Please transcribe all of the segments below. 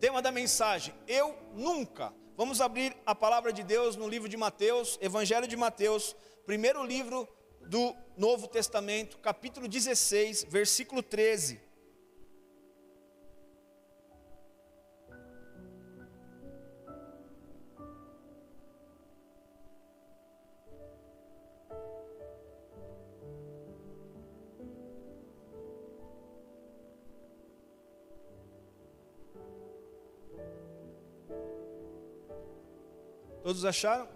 Tema da mensagem: Eu nunca. Vamos abrir a palavra de Deus no livro de Mateus, Evangelho de Mateus, primeiro livro do Novo Testamento, capítulo 16, versículo 13. Todos acharam?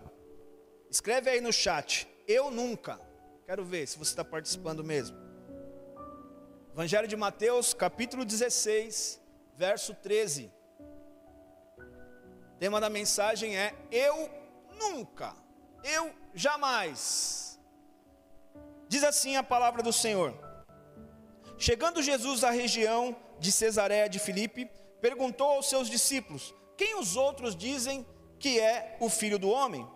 Escreve aí no chat. Eu nunca. Quero ver se você está participando mesmo. Evangelho de Mateus, capítulo 16, verso 13. O tema da mensagem é: Eu nunca. Eu jamais. Diz assim a palavra do Senhor. Chegando Jesus à região de Cesareia de Filipe, perguntou aos seus discípulos: Quem os outros dizem que é o filho do homem?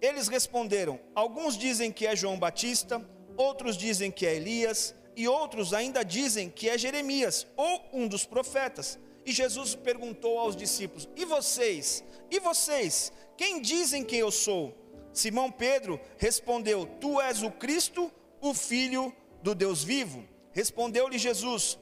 Eles responderam: Alguns dizem que é João Batista, outros dizem que é Elias, e outros ainda dizem que é Jeremias ou um dos profetas. E Jesus perguntou aos discípulos: E vocês? E vocês? Quem dizem que eu sou? Simão Pedro respondeu: Tu és o Cristo, o Filho do Deus vivo. Respondeu-lhe Jesus: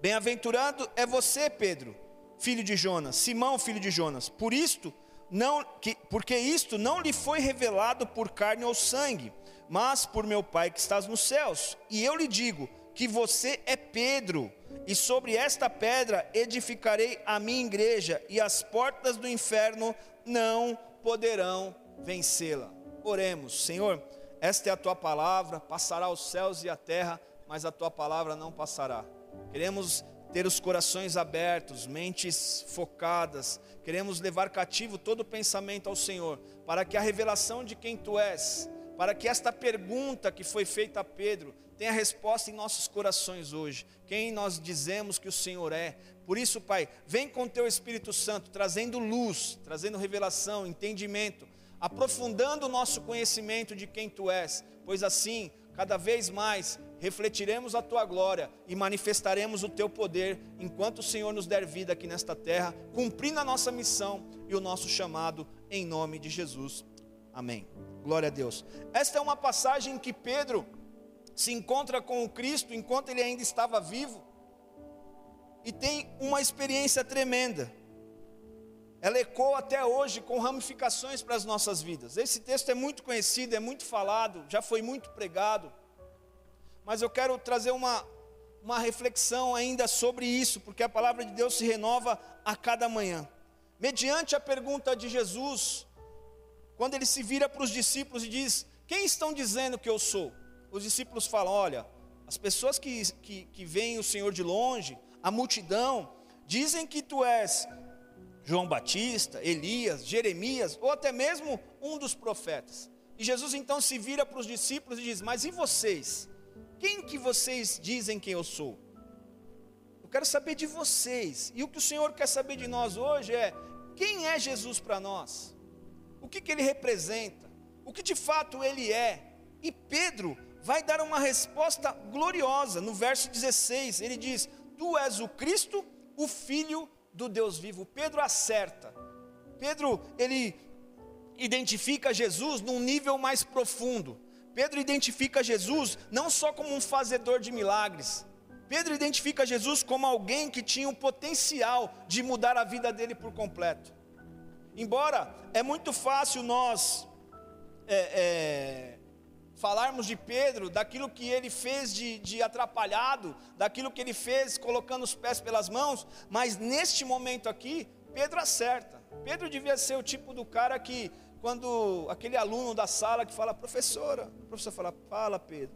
Bem-aventurado é você, Pedro filho de Jonas, Simão, filho de Jonas. Por isto, não, que, porque isto não lhe foi revelado por carne ou sangue, mas por meu Pai que estás nos céus. E eu lhe digo que você é Pedro, e sobre esta pedra edificarei a minha igreja, e as portas do inferno não poderão vencê-la. Oremos, Senhor, esta é a tua palavra, passará os céus e a terra, mas a tua palavra não passará. Queremos ter os corações abertos, mentes focadas, queremos levar cativo todo pensamento ao Senhor, para que a revelação de quem tu és, para que esta pergunta que foi feita a Pedro tenha resposta em nossos corações hoje. Quem nós dizemos que o Senhor é? Por isso, Pai, vem com teu Espírito Santo, trazendo luz, trazendo revelação, entendimento, aprofundando o nosso conhecimento de quem tu és, pois assim, cada vez mais refletiremos a tua glória e manifestaremos o teu poder enquanto o Senhor nos der vida aqui nesta terra, cumprindo a nossa missão e o nosso chamado em nome de Jesus. Amém. Glória a Deus. Esta é uma passagem em que Pedro se encontra com o Cristo enquanto ele ainda estava vivo e tem uma experiência tremenda. Ela ecoa até hoje com ramificações para as nossas vidas. Esse texto é muito conhecido, é muito falado, já foi muito pregado mas eu quero trazer uma, uma reflexão ainda sobre isso, porque a palavra de Deus se renova a cada manhã. Mediante a pergunta de Jesus, quando ele se vira para os discípulos e diz: Quem estão dizendo que eu sou? Os discípulos falam: Olha, as pessoas que, que, que veem o Senhor de longe, a multidão, dizem que tu és João Batista, Elias, Jeremias, ou até mesmo um dos profetas. E Jesus então se vira para os discípulos e diz: Mas e vocês? Quem que vocês dizem que eu sou? Eu quero saber de vocês. E o que o Senhor quer saber de nós hoje é: quem é Jesus para nós? O que, que ele representa? O que de fato ele é? E Pedro vai dar uma resposta gloriosa. No verso 16, ele diz: Tu és o Cristo, o Filho do Deus vivo. Pedro acerta. Pedro, ele identifica Jesus num nível mais profundo. Pedro identifica Jesus não só como um fazedor de milagres, Pedro identifica Jesus como alguém que tinha o potencial de mudar a vida dele por completo. Embora é muito fácil nós é, é, falarmos de Pedro, daquilo que ele fez de, de atrapalhado, daquilo que ele fez colocando os pés pelas mãos, mas neste momento aqui, Pedro acerta. Pedro devia ser o tipo do cara que quando aquele aluno da sala que fala, professora, o professor fala, fala Pedro.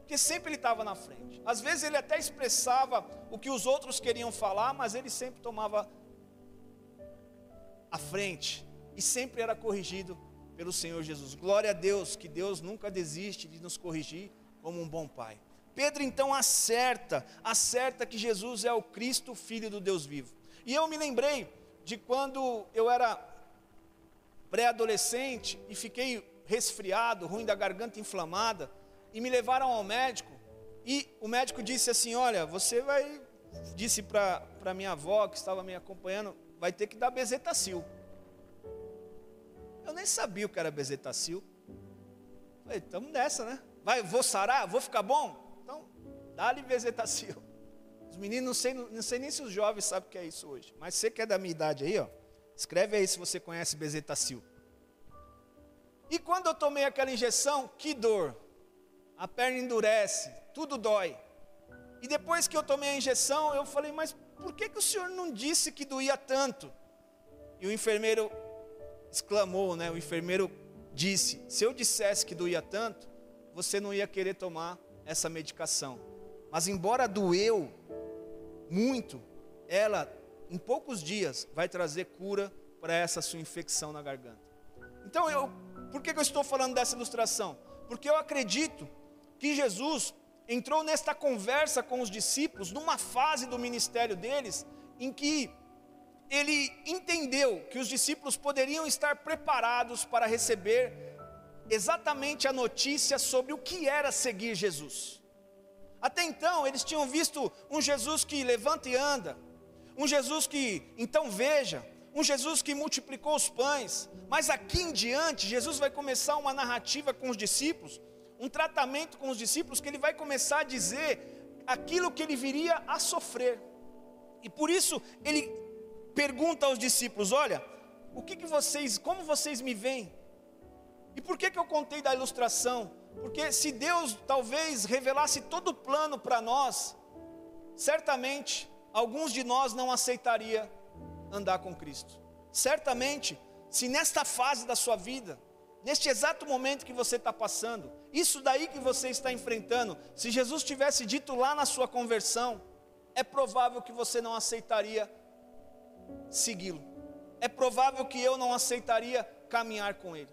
Porque sempre ele estava na frente. Às vezes ele até expressava o que os outros queriam falar, mas ele sempre tomava a frente e sempre era corrigido pelo Senhor Jesus. Glória a Deus, que Deus nunca desiste de nos corrigir como um bom pai. Pedro então acerta, acerta que Jesus é o Cristo, filho do Deus vivo. E eu me lembrei de quando eu era pré-adolescente e fiquei resfriado, ruim da garganta inflamada, e me levaram ao médico. E o médico disse assim: Olha, você vai. Disse para minha avó que estava me acompanhando, vai ter que dar bezetacil. Eu nem sabia o que era bezetacil. Falei, estamos nessa, né? Vai, vou sarar, vou ficar bom? Então, dá-lhe bezetacil. Os meninos, não sei, não sei nem se os jovens sabem o que é isso hoje. Mas você que é da minha idade aí, ó, escreve aí se você conhece bezetacil. E quando eu tomei aquela injeção, que dor. A perna endurece, tudo dói. E depois que eu tomei a injeção, eu falei, mas por que, que o senhor não disse que doía tanto? E o enfermeiro exclamou, né? O enfermeiro disse: se eu dissesse que doía tanto, você não ia querer tomar essa medicação. Mas embora doeu muito, ela em poucos dias vai trazer cura para essa sua infecção na garganta. Então eu, por que, que eu estou falando dessa ilustração? Porque eu acredito que Jesus entrou nesta conversa com os discípulos numa fase do ministério deles em que ele entendeu que os discípulos poderiam estar preparados para receber exatamente a notícia sobre o que era seguir Jesus. Até então, eles tinham visto um Jesus que levanta e anda, um Jesus que então veja, um Jesus que multiplicou os pães, mas aqui em diante, Jesus vai começar uma narrativa com os discípulos, um tratamento com os discípulos, que ele vai começar a dizer aquilo que ele viria a sofrer, e por isso ele pergunta aos discípulos: Olha, o que, que vocês, como vocês me veem? E por que, que eu contei da ilustração? Porque se Deus talvez revelasse todo o plano para nós, certamente alguns de nós não aceitaria andar com Cristo. Certamente, se nesta fase da sua vida, neste exato momento que você está passando, isso daí que você está enfrentando, se Jesus tivesse dito lá na sua conversão, é provável que você não aceitaria segui-lo. É provável que eu não aceitaria caminhar com ele.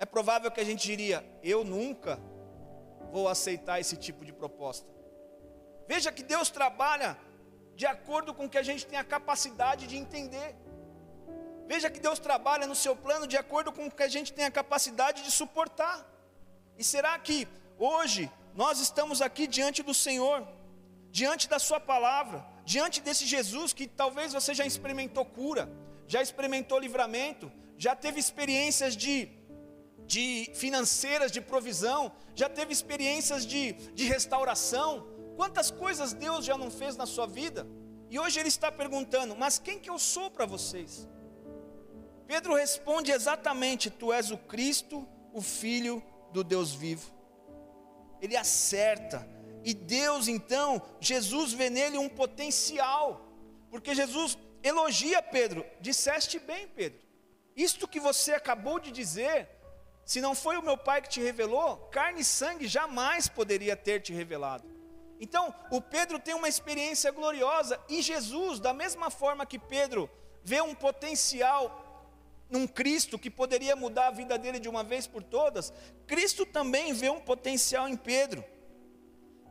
É provável que a gente diria: eu nunca vou aceitar esse tipo de proposta. Veja que Deus trabalha de acordo com que a gente tem a capacidade de entender. Veja que Deus trabalha no seu plano de acordo com o que a gente tem a capacidade de suportar. E será que hoje nós estamos aqui diante do Senhor, diante da Sua palavra, diante desse Jesus que talvez você já experimentou cura, já experimentou livramento, já teve experiências de, de financeiras, de provisão, já teve experiências de, de restauração. Quantas coisas Deus já não fez na sua vida? E hoje Ele está perguntando: Mas quem que eu sou para vocês? Pedro responde exatamente: Tu és o Cristo, o Filho do Deus vivo. Ele acerta, e Deus, então, Jesus vê nele um potencial, porque Jesus elogia Pedro: disseste bem, Pedro, isto que você acabou de dizer, se não foi o meu Pai que te revelou, carne e sangue jamais poderia ter te revelado. Então, o Pedro tem uma experiência gloriosa, e Jesus, da mesma forma que Pedro vê um potencial num Cristo que poderia mudar a vida dele de uma vez por todas, Cristo também vê um potencial em Pedro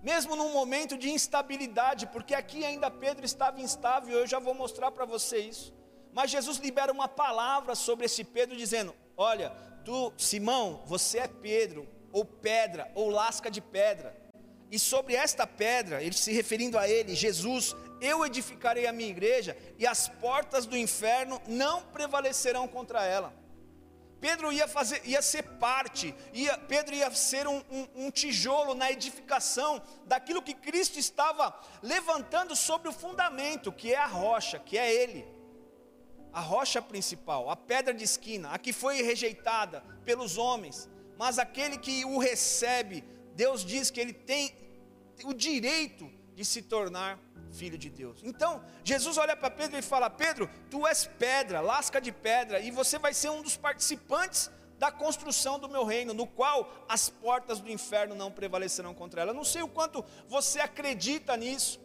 mesmo num momento de instabilidade, porque aqui ainda Pedro estava instável, eu já vou mostrar para você isso. Mas Jesus libera uma palavra sobre esse Pedro, dizendo: Olha, tu, Simão, você é Pedro, ou pedra, ou lasca de pedra. E sobre esta pedra, ele se referindo a ele, Jesus, eu edificarei a minha igreja, e as portas do inferno não prevalecerão contra ela. Pedro ia, fazer, ia ser parte, ia, Pedro ia ser um, um, um tijolo na edificação daquilo que Cristo estava levantando sobre o fundamento, que é a rocha, que é Ele. A rocha principal, a pedra de esquina, a que foi rejeitada pelos homens, mas aquele que o recebe, Deus diz que ele tem o direito de se tornar filho de Deus. Então, Jesus olha para Pedro e fala: Pedro, tu és pedra, lasca de pedra, e você vai ser um dos participantes da construção do meu reino, no qual as portas do inferno não prevalecerão contra ela. Eu não sei o quanto você acredita nisso,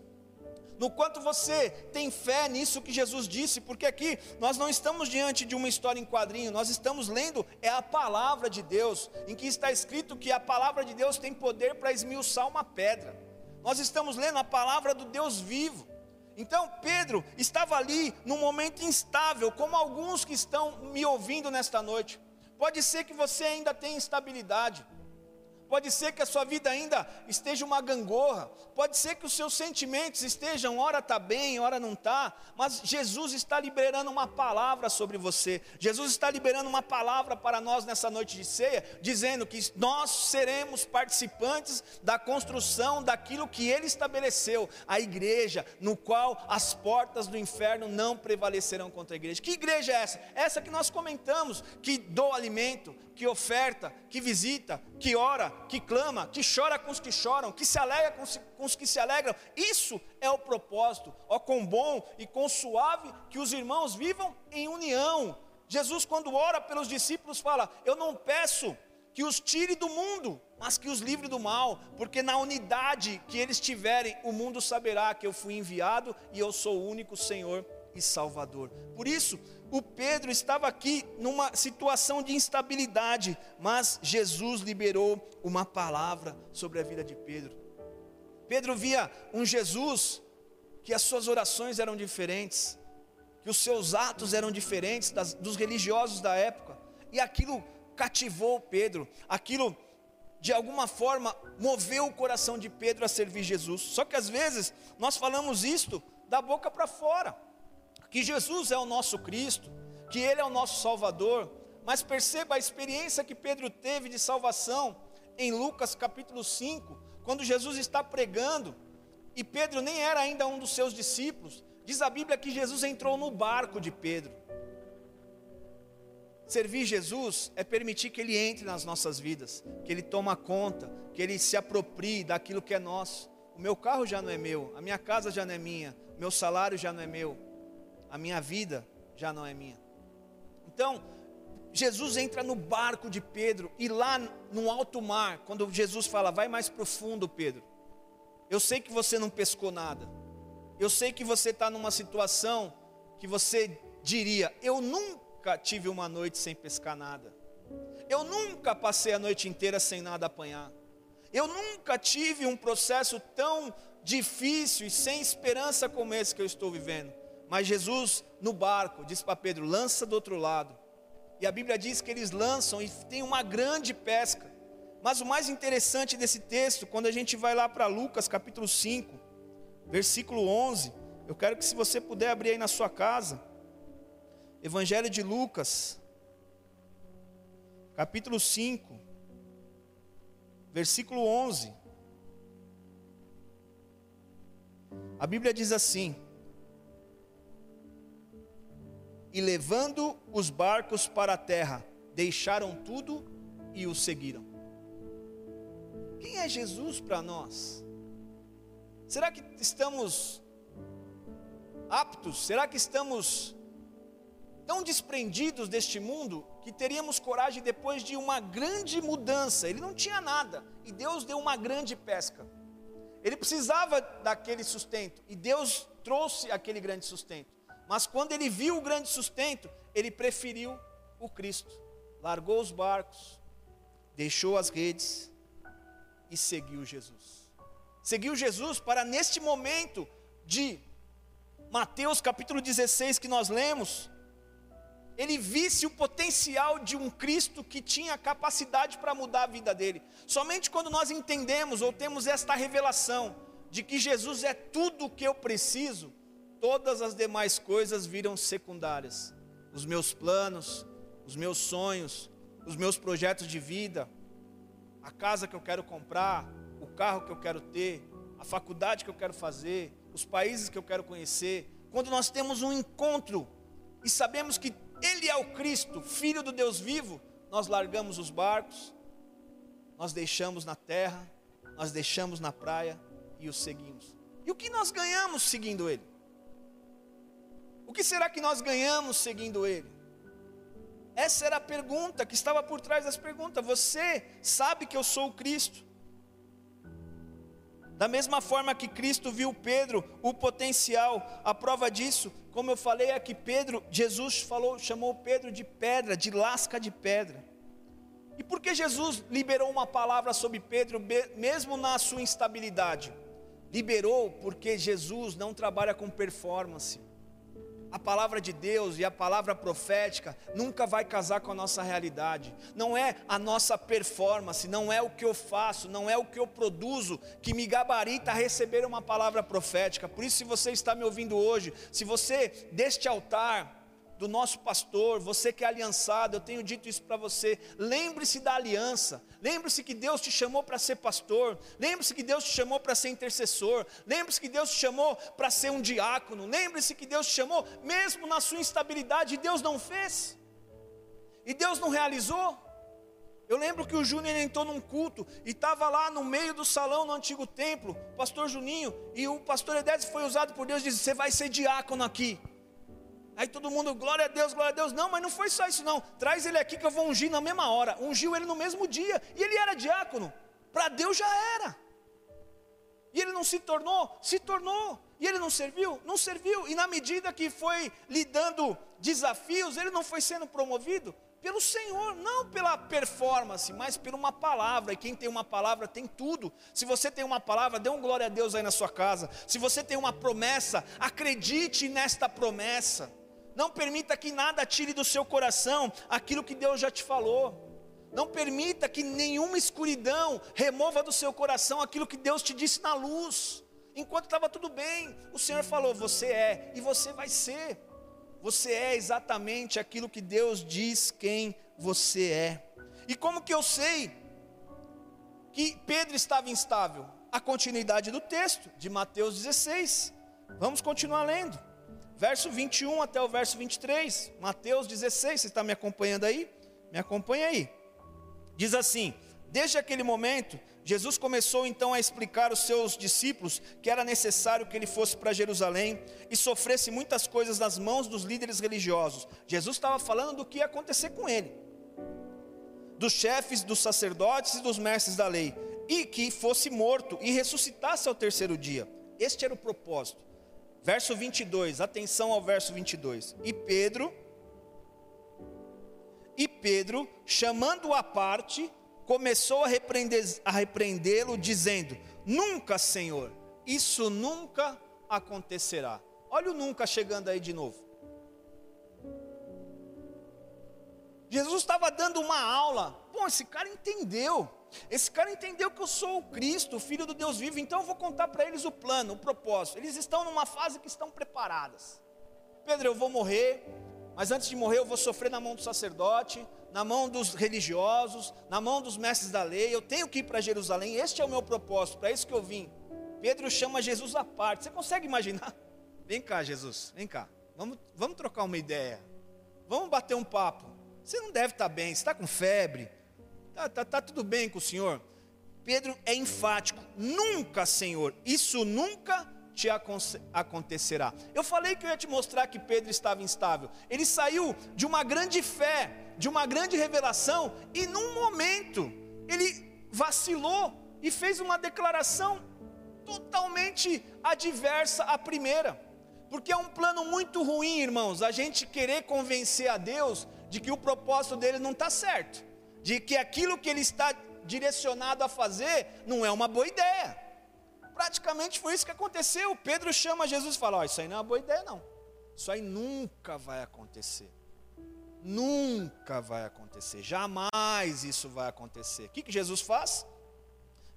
no quanto você tem fé nisso que Jesus disse, porque aqui nós não estamos diante de uma história em quadrinho, nós estamos lendo é a palavra de Deus, em que está escrito que a palavra de Deus tem poder para esmiuçar uma pedra. Nós estamos lendo a palavra do Deus vivo. Então Pedro estava ali num momento instável, como alguns que estão me ouvindo nesta noite. Pode ser que você ainda tenha instabilidade. Pode ser que a sua vida ainda esteja uma gangorra. Pode ser que os seus sentimentos estejam, ora está bem, ora não está. Mas Jesus está liberando uma palavra sobre você. Jesus está liberando uma palavra para nós nessa noite de ceia, dizendo que nós seremos participantes da construção daquilo que Ele estabeleceu, a igreja, no qual as portas do inferno não prevalecerão contra a igreja. Que igreja é essa? Essa que nós comentamos, que doa alimento, que oferta, que visita, que ora, que clama, que chora com os que choram, que se alegra com os, com os que se alegram. Isso é o propósito. Ó, com bom e com suave que os irmãos vivam em união. Jesus, quando ora pelos discípulos, fala: Eu não peço que os tire do mundo, mas que os livre do mal, porque na unidade que eles tiverem, o mundo saberá que eu fui enviado e eu sou o único Senhor e Salvador. Por isso, o Pedro estava aqui numa situação de instabilidade, mas Jesus liberou uma palavra sobre a vida de Pedro. Pedro via um Jesus que as suas orações eram diferentes, que os seus atos eram diferentes das, dos religiosos da época, e aquilo cativou Pedro, aquilo de alguma forma moveu o coração de Pedro a servir Jesus. Só que às vezes nós falamos isto da boca para fora que Jesus é o nosso Cristo, que Ele é o nosso Salvador, mas perceba a experiência que Pedro teve de salvação em Lucas capítulo 5, quando Jesus está pregando, e Pedro nem era ainda um dos seus discípulos, diz a Bíblia que Jesus entrou no barco de Pedro. Servir Jesus é permitir que Ele entre nas nossas vidas, que Ele toma conta, que Ele se aproprie daquilo que é nosso. O meu carro já não é meu, a minha casa já não é minha, meu salário já não é meu, a minha vida já não é minha. Então, Jesus entra no barco de Pedro e lá no alto mar, quando Jesus fala, vai mais profundo, Pedro. Eu sei que você não pescou nada. Eu sei que você está numa situação que você diria, eu nunca tive uma noite sem pescar nada. Eu nunca passei a noite inteira sem nada apanhar. Eu nunca tive um processo tão difícil e sem esperança como esse que eu estou vivendo. Mas Jesus, no barco, diz para Pedro: lança do outro lado. E a Bíblia diz que eles lançam e tem uma grande pesca. Mas o mais interessante desse texto, quando a gente vai lá para Lucas capítulo 5, versículo 11, eu quero que se você puder abrir aí na sua casa, Evangelho de Lucas, capítulo 5, versículo 11. A Bíblia diz assim: e levando os barcos para a terra, deixaram tudo e o seguiram. Quem é Jesus para nós? Será que estamos aptos? Será que estamos tão desprendidos deste mundo que teríamos coragem depois de uma grande mudança? Ele não tinha nada e Deus deu uma grande pesca. Ele precisava daquele sustento e Deus trouxe aquele grande sustento. Mas quando ele viu o grande sustento, ele preferiu o Cristo. Largou os barcos, deixou as redes e seguiu Jesus. Seguiu Jesus para neste momento de Mateus capítulo 16 que nós lemos, ele visse o potencial de um Cristo que tinha capacidade para mudar a vida dele. Somente quando nós entendemos ou temos esta revelação de que Jesus é tudo o que eu preciso, todas as demais coisas viram secundárias. Os meus planos, os meus sonhos, os meus projetos de vida, a casa que eu quero comprar, o carro que eu quero ter, a faculdade que eu quero fazer, os países que eu quero conhecer. Quando nós temos um encontro e sabemos que Ele é o Cristo, Filho do Deus vivo, nós largamos os barcos, nós deixamos na terra, nós deixamos na praia e o seguimos. E o que nós ganhamos seguindo Ele? O que será que nós ganhamos seguindo Ele? Essa era a pergunta que estava por trás das perguntas. Você sabe que eu sou o Cristo? Da mesma forma que Cristo viu Pedro, o potencial, a prova disso, como eu falei, é que Pedro, Jesus falou, chamou Pedro de pedra, de lasca de pedra. E por que Jesus liberou uma palavra sobre Pedro, mesmo na sua instabilidade? Liberou porque Jesus não trabalha com performance. A palavra de Deus e a palavra profética nunca vai casar com a nossa realidade. Não é a nossa performance, não é o que eu faço, não é o que eu produzo que me gabarita a receber uma palavra profética. Por isso, se você está me ouvindo hoje, se você deste altar do nosso pastor, você que é aliançado, eu tenho dito isso para você. Lembre-se da aliança. Lembre-se que Deus te chamou para ser pastor. Lembre-se que Deus te chamou para ser intercessor. Lembre-se que Deus te chamou para ser um diácono. Lembre-se que Deus te chamou, mesmo na sua instabilidade, Deus não fez. E Deus não realizou. Eu lembro que o Júnior entrou num culto e estava lá no meio do salão no antigo templo, pastor Juninho, e o pastor Edésio foi usado por Deus e disse: Você vai ser diácono aqui. Aí todo mundo, glória a Deus, glória a Deus. Não, mas não foi só isso não. Traz ele aqui que eu vou ungir na mesma hora. Ungiu ele no mesmo dia. E ele era diácono. Para Deus já era. E ele não se tornou? Se tornou. E ele não serviu? Não serviu. E na medida que foi lhe dando desafios, ele não foi sendo promovido? Pelo Senhor, não pela performance, mas por uma palavra. E quem tem uma palavra tem tudo. Se você tem uma palavra, dê um glória a Deus aí na sua casa. Se você tem uma promessa, acredite nesta promessa. Não permita que nada tire do seu coração aquilo que Deus já te falou. Não permita que nenhuma escuridão remova do seu coração aquilo que Deus te disse na luz. Enquanto estava tudo bem, o Senhor falou: Você é e você vai ser. Você é exatamente aquilo que Deus diz quem você é. E como que eu sei que Pedro estava instável? A continuidade do texto de Mateus 16. Vamos continuar lendo verso 21 até o verso 23, Mateus 16, você está me acompanhando aí? Me acompanha aí. Diz assim: Desde aquele momento, Jesus começou então a explicar aos seus discípulos que era necessário que ele fosse para Jerusalém e sofresse muitas coisas nas mãos dos líderes religiosos. Jesus estava falando do que ia acontecer com ele, dos chefes, dos sacerdotes e dos mestres da lei, e que fosse morto e ressuscitasse ao terceiro dia. Este era o propósito. Verso 22, atenção ao verso 22. E Pedro, e Pedro, chamando-o à parte, começou a, a repreendê-lo, dizendo: Nunca, Senhor, isso nunca acontecerá. Olha o nunca chegando aí de novo. Jesus estava dando uma aula. Bom, esse cara entendeu. Esse cara entendeu que eu sou o Cristo, o Filho do Deus vivo, então eu vou contar para eles o plano, o propósito. Eles estão numa fase que estão preparadas. Pedro, eu vou morrer, mas antes de morrer eu vou sofrer na mão do sacerdote, na mão dos religiosos, na mão dos mestres da lei. Eu tenho que ir para Jerusalém, este é o meu propósito, para isso que eu vim. Pedro chama Jesus à parte. Você consegue imaginar? Vem cá, Jesus, vem cá. Vamos, vamos trocar uma ideia. Vamos bater um papo. Você não deve estar bem, você está com febre Tá, tá, tá tudo bem com o Senhor. Pedro é enfático: nunca, Senhor, isso nunca te acontecerá. Eu falei que eu ia te mostrar que Pedro estava instável. Ele saiu de uma grande fé, de uma grande revelação, e num momento ele vacilou e fez uma declaração totalmente adversa à primeira. Porque é um plano muito ruim, irmãos, a gente querer convencer a Deus de que o propósito dele não está certo de que aquilo que ele está direcionado a fazer não é uma boa ideia. Praticamente foi isso que aconteceu. Pedro chama Jesus e fala: oh, Isso aí não é uma boa ideia, não. Isso aí nunca vai acontecer. Nunca vai acontecer. Jamais isso vai acontecer. O que, que Jesus faz?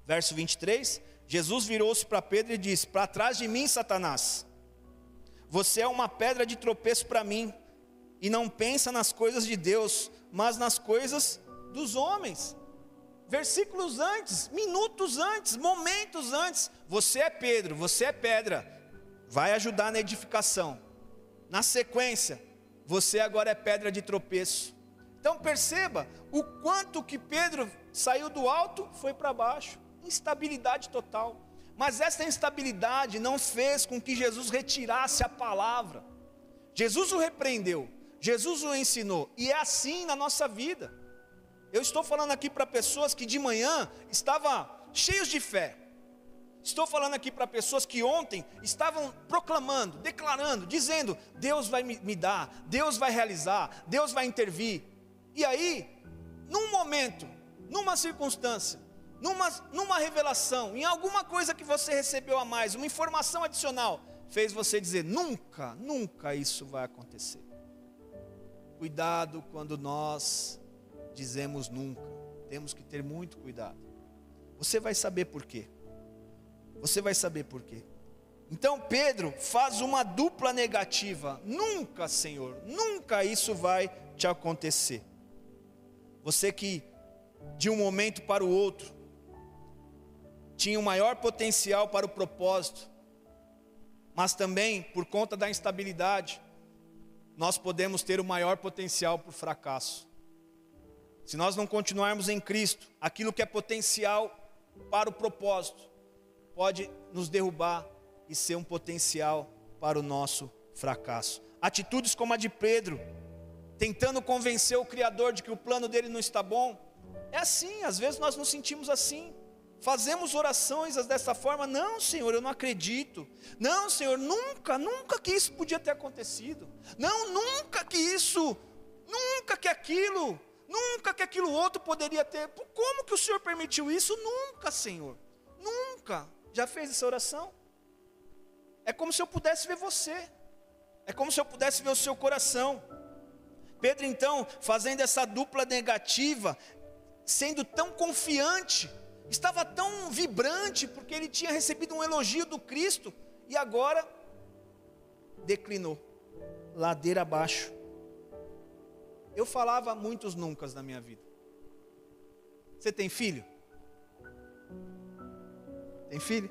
Verso 23. Jesus virou-se para Pedro e disse: Para trás de mim, Satanás. Você é uma pedra de tropeço para mim. E não pensa nas coisas de Deus, mas nas coisas dos homens. Versículos antes, minutos antes, momentos antes. Você é Pedro, você é pedra, vai ajudar na edificação. Na sequência, você agora é pedra de tropeço. Então perceba o quanto que Pedro saiu do alto, foi para baixo, instabilidade total. Mas essa instabilidade não fez com que Jesus retirasse a palavra. Jesus o repreendeu, Jesus o ensinou, e é assim na nossa vida. Eu estou falando aqui para pessoas que de manhã estavam cheios de fé. Estou falando aqui para pessoas que ontem estavam proclamando, declarando, dizendo: Deus vai me dar, Deus vai realizar, Deus vai intervir. E aí, num momento, numa circunstância, numa, numa revelação, em alguma coisa que você recebeu a mais, uma informação adicional, fez você dizer: nunca, nunca isso vai acontecer? Cuidado quando nós dizemos nunca, temos que ter muito cuidado. Você vai saber por quê. Você vai saber por quê. Então Pedro faz uma dupla negativa: nunca, Senhor, nunca isso vai te acontecer. Você que de um momento para o outro tinha o maior potencial para o propósito, mas também por conta da instabilidade, nós podemos ter o maior potencial para o fracasso. Se nós não continuarmos em Cristo, aquilo que é potencial para o propósito pode nos derrubar e ser um potencial para o nosso fracasso. Atitudes como a de Pedro, tentando convencer o Criador de que o plano dele não está bom, é assim, às vezes nós nos sentimos assim. Fazemos orações dessa forma, não, Senhor, eu não acredito. Não, Senhor, nunca, nunca que isso podia ter acontecido. Não, nunca que isso, nunca que aquilo, nunca que aquilo outro poderia ter. Como que o Senhor permitiu isso? Nunca, Senhor. Nunca. Já fez essa oração? É como se eu pudesse ver você. É como se eu pudesse ver o seu coração. Pedro, então, fazendo essa dupla negativa, sendo tão confiante, estava tão vibrante, porque ele tinha recebido um elogio do Cristo, e agora declinou, ladeira abaixo. Eu falava muitos nunca na minha vida. Você tem filho? Tem filho?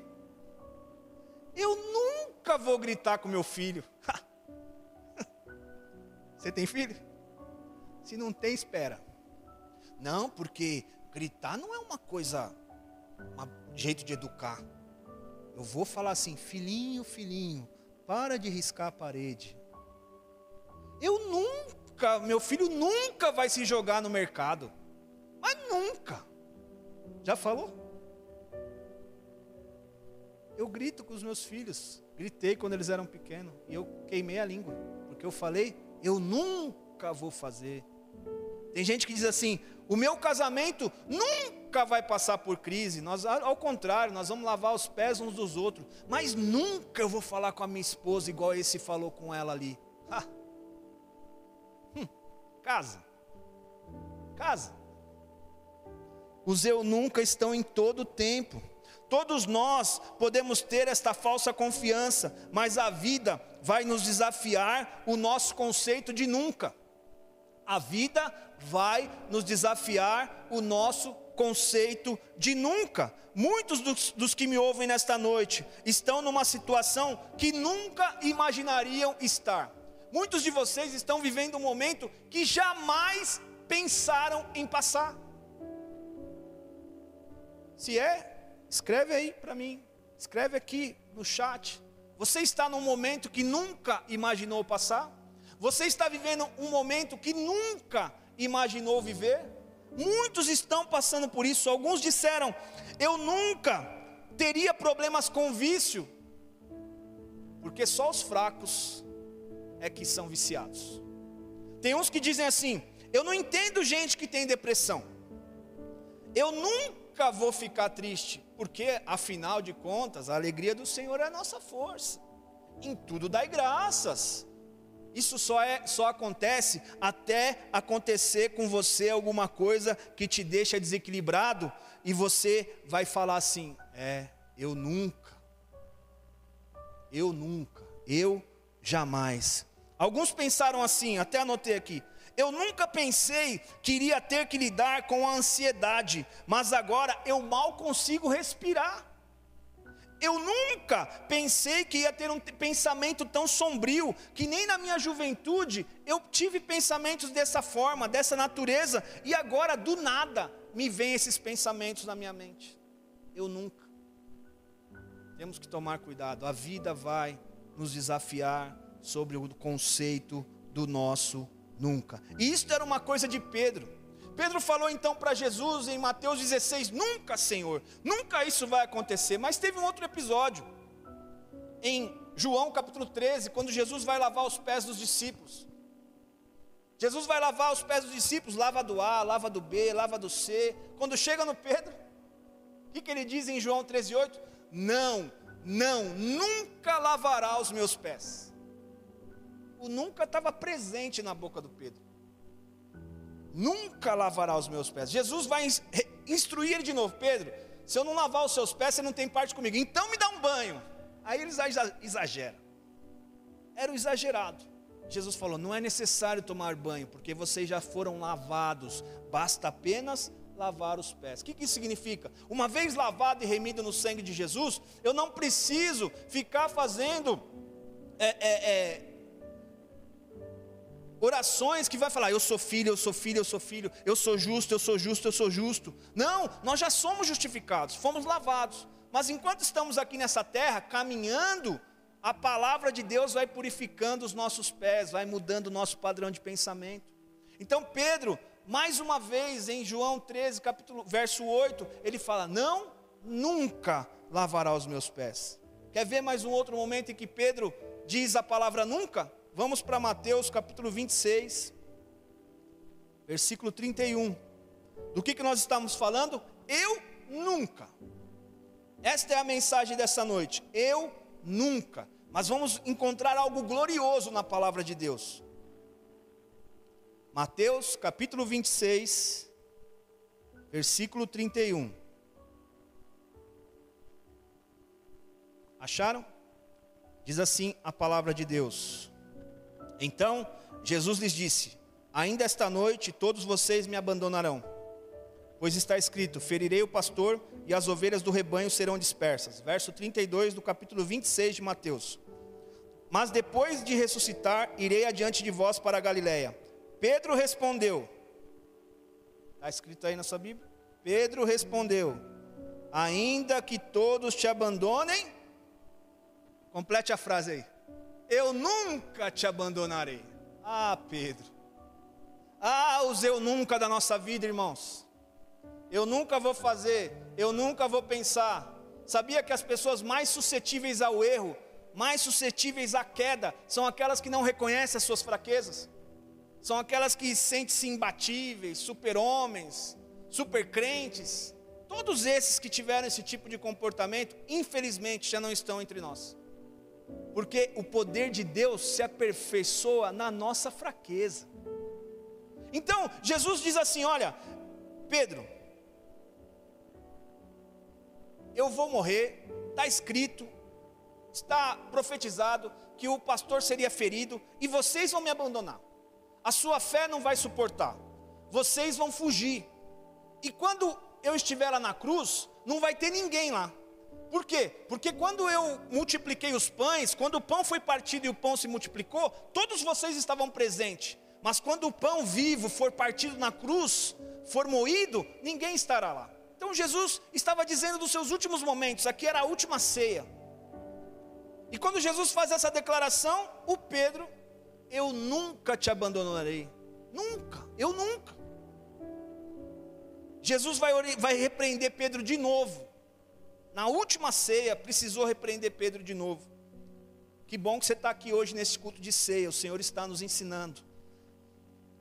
Eu nunca vou gritar com meu filho. Você tem filho? Se não tem, espera. Não, porque gritar não é uma coisa, um jeito de educar. Eu vou falar assim, filhinho, filhinho, para de riscar a parede. Eu nunca, meu filho nunca vai se jogar no mercado. Mas nunca. Já falou? Eu grito com os meus filhos. Gritei quando eles eram pequenos. E eu queimei a língua. Porque eu falei, eu nunca vou fazer. Tem gente que diz assim: o meu casamento nunca vai passar por crise. Nós, ao contrário, nós vamos lavar os pés uns dos outros. Mas nunca eu vou falar com a minha esposa igual esse falou com ela ali. Hum, casa. Casa. Os eu nunca estão em todo o tempo. Todos nós podemos ter esta falsa confiança, mas a vida vai nos desafiar o nosso conceito de nunca. A vida vai nos desafiar o nosso conceito de nunca. Muitos dos, dos, que me ouvem nesta noite estão numa situação que nunca imaginariam estar. Muitos de vocês estão vivendo um momento que jamais pensaram em passar. Se é, escreve aí para mim, escreve aqui no chat. Você está num momento que nunca imaginou passar? Você está vivendo um momento que nunca imaginou viver? Muitos estão passando por isso. Alguns disseram: Eu nunca teria problemas com vício, porque só os fracos é que são viciados. Tem uns que dizem assim: Eu não entendo gente que tem depressão. Eu nunca vou ficar triste, porque afinal de contas, a alegria do Senhor é a nossa força. Em tudo dai graças. Isso só, é, só acontece até acontecer com você alguma coisa que te deixa desequilibrado e você vai falar assim: é, eu nunca, eu nunca, eu jamais. Alguns pensaram assim, até anotei aqui. Eu nunca pensei que iria ter que lidar com a ansiedade, mas agora eu mal consigo respirar. Eu nunca pensei que ia ter um pensamento tão sombrio, que nem na minha juventude eu tive pensamentos dessa forma, dessa natureza, e agora do nada me vêm esses pensamentos na minha mente. Eu nunca. Temos que tomar cuidado, a vida vai nos desafiar sobre o conceito do nosso nunca. E isso era uma coisa de Pedro. Pedro falou então para Jesus em Mateus 16: Nunca, Senhor, nunca isso vai acontecer. Mas teve um outro episódio, em João capítulo 13, quando Jesus vai lavar os pés dos discípulos. Jesus vai lavar os pés dos discípulos, lava do A, lava do B, lava do C. Quando chega no Pedro, o que, que ele diz em João 13,8? Não, não, nunca lavará os meus pés. Nunca estava presente na boca do Pedro. Nunca lavará os meus pés. Jesus vai instruir de novo: Pedro, se eu não lavar os seus pés, você não tem parte comigo. Então me dá um banho. Aí ele exagera. Era o exagerado. Jesus falou: não é necessário tomar banho, porque vocês já foram lavados, basta apenas lavar os pés. O que, que isso significa? Uma vez lavado e remido no sangue de Jesus, eu não preciso ficar fazendo é, é, é, orações que vai falar, eu sou filho, eu sou filho, eu sou filho, eu sou justo, eu sou justo, eu sou justo. Não, nós já somos justificados, fomos lavados. Mas enquanto estamos aqui nessa terra, caminhando, a palavra de Deus vai purificando os nossos pés, vai mudando o nosso padrão de pensamento. Então Pedro, mais uma vez em João 13, capítulo, verso 8, ele fala: "Não, nunca lavará os meus pés". Quer ver mais um outro momento em que Pedro diz a palavra nunca? Vamos para Mateus capítulo 26, versículo 31. Do que, que nós estamos falando? Eu nunca. Esta é a mensagem dessa noite. Eu nunca. Mas vamos encontrar algo glorioso na palavra de Deus. Mateus capítulo 26, versículo 31. Acharam? Diz assim a palavra de Deus. Então Jesus lhes disse: Ainda esta noite todos vocês me abandonarão, pois está escrito: Ferirei o pastor e as ovelhas do rebanho serão dispersas. Verso 32 do capítulo 26 de Mateus. Mas depois de ressuscitar, irei adiante de vós para a Galiléia. Pedro respondeu: Está escrito aí na sua Bíblia? Pedro respondeu: Ainda que todos te abandonem, complete a frase aí eu nunca te abandonarei. Ah, Pedro. Ah, os eu nunca da nossa vida, irmãos. Eu nunca vou fazer, eu nunca vou pensar. Sabia que as pessoas mais suscetíveis ao erro, mais suscetíveis à queda, são aquelas que não reconhecem as suas fraquezas? São aquelas que sentem-se imbatíveis, super-homens, super-crentes. Todos esses que tiveram esse tipo de comportamento, infelizmente, já não estão entre nós. Porque o poder de Deus se aperfeiçoa na nossa fraqueza. Então, Jesus diz assim: Olha, Pedro, eu vou morrer, está escrito, está profetizado que o pastor seria ferido e vocês vão me abandonar. A sua fé não vai suportar, vocês vão fugir. E quando eu estiver lá na cruz, não vai ter ninguém lá. Por quê? Porque quando eu multipliquei os pães, quando o pão foi partido e o pão se multiplicou, todos vocês estavam presentes. Mas quando o pão vivo for partido na cruz, for moído, ninguém estará lá. Então Jesus estava dizendo dos seus últimos momentos, aqui era a última ceia. E quando Jesus faz essa declaração, o Pedro, eu nunca te abandonarei. Nunca, eu nunca. Jesus vai, vai repreender Pedro de novo na última ceia, precisou repreender Pedro de novo. Que bom que você está aqui hoje nesse culto de ceia, o Senhor está nos ensinando.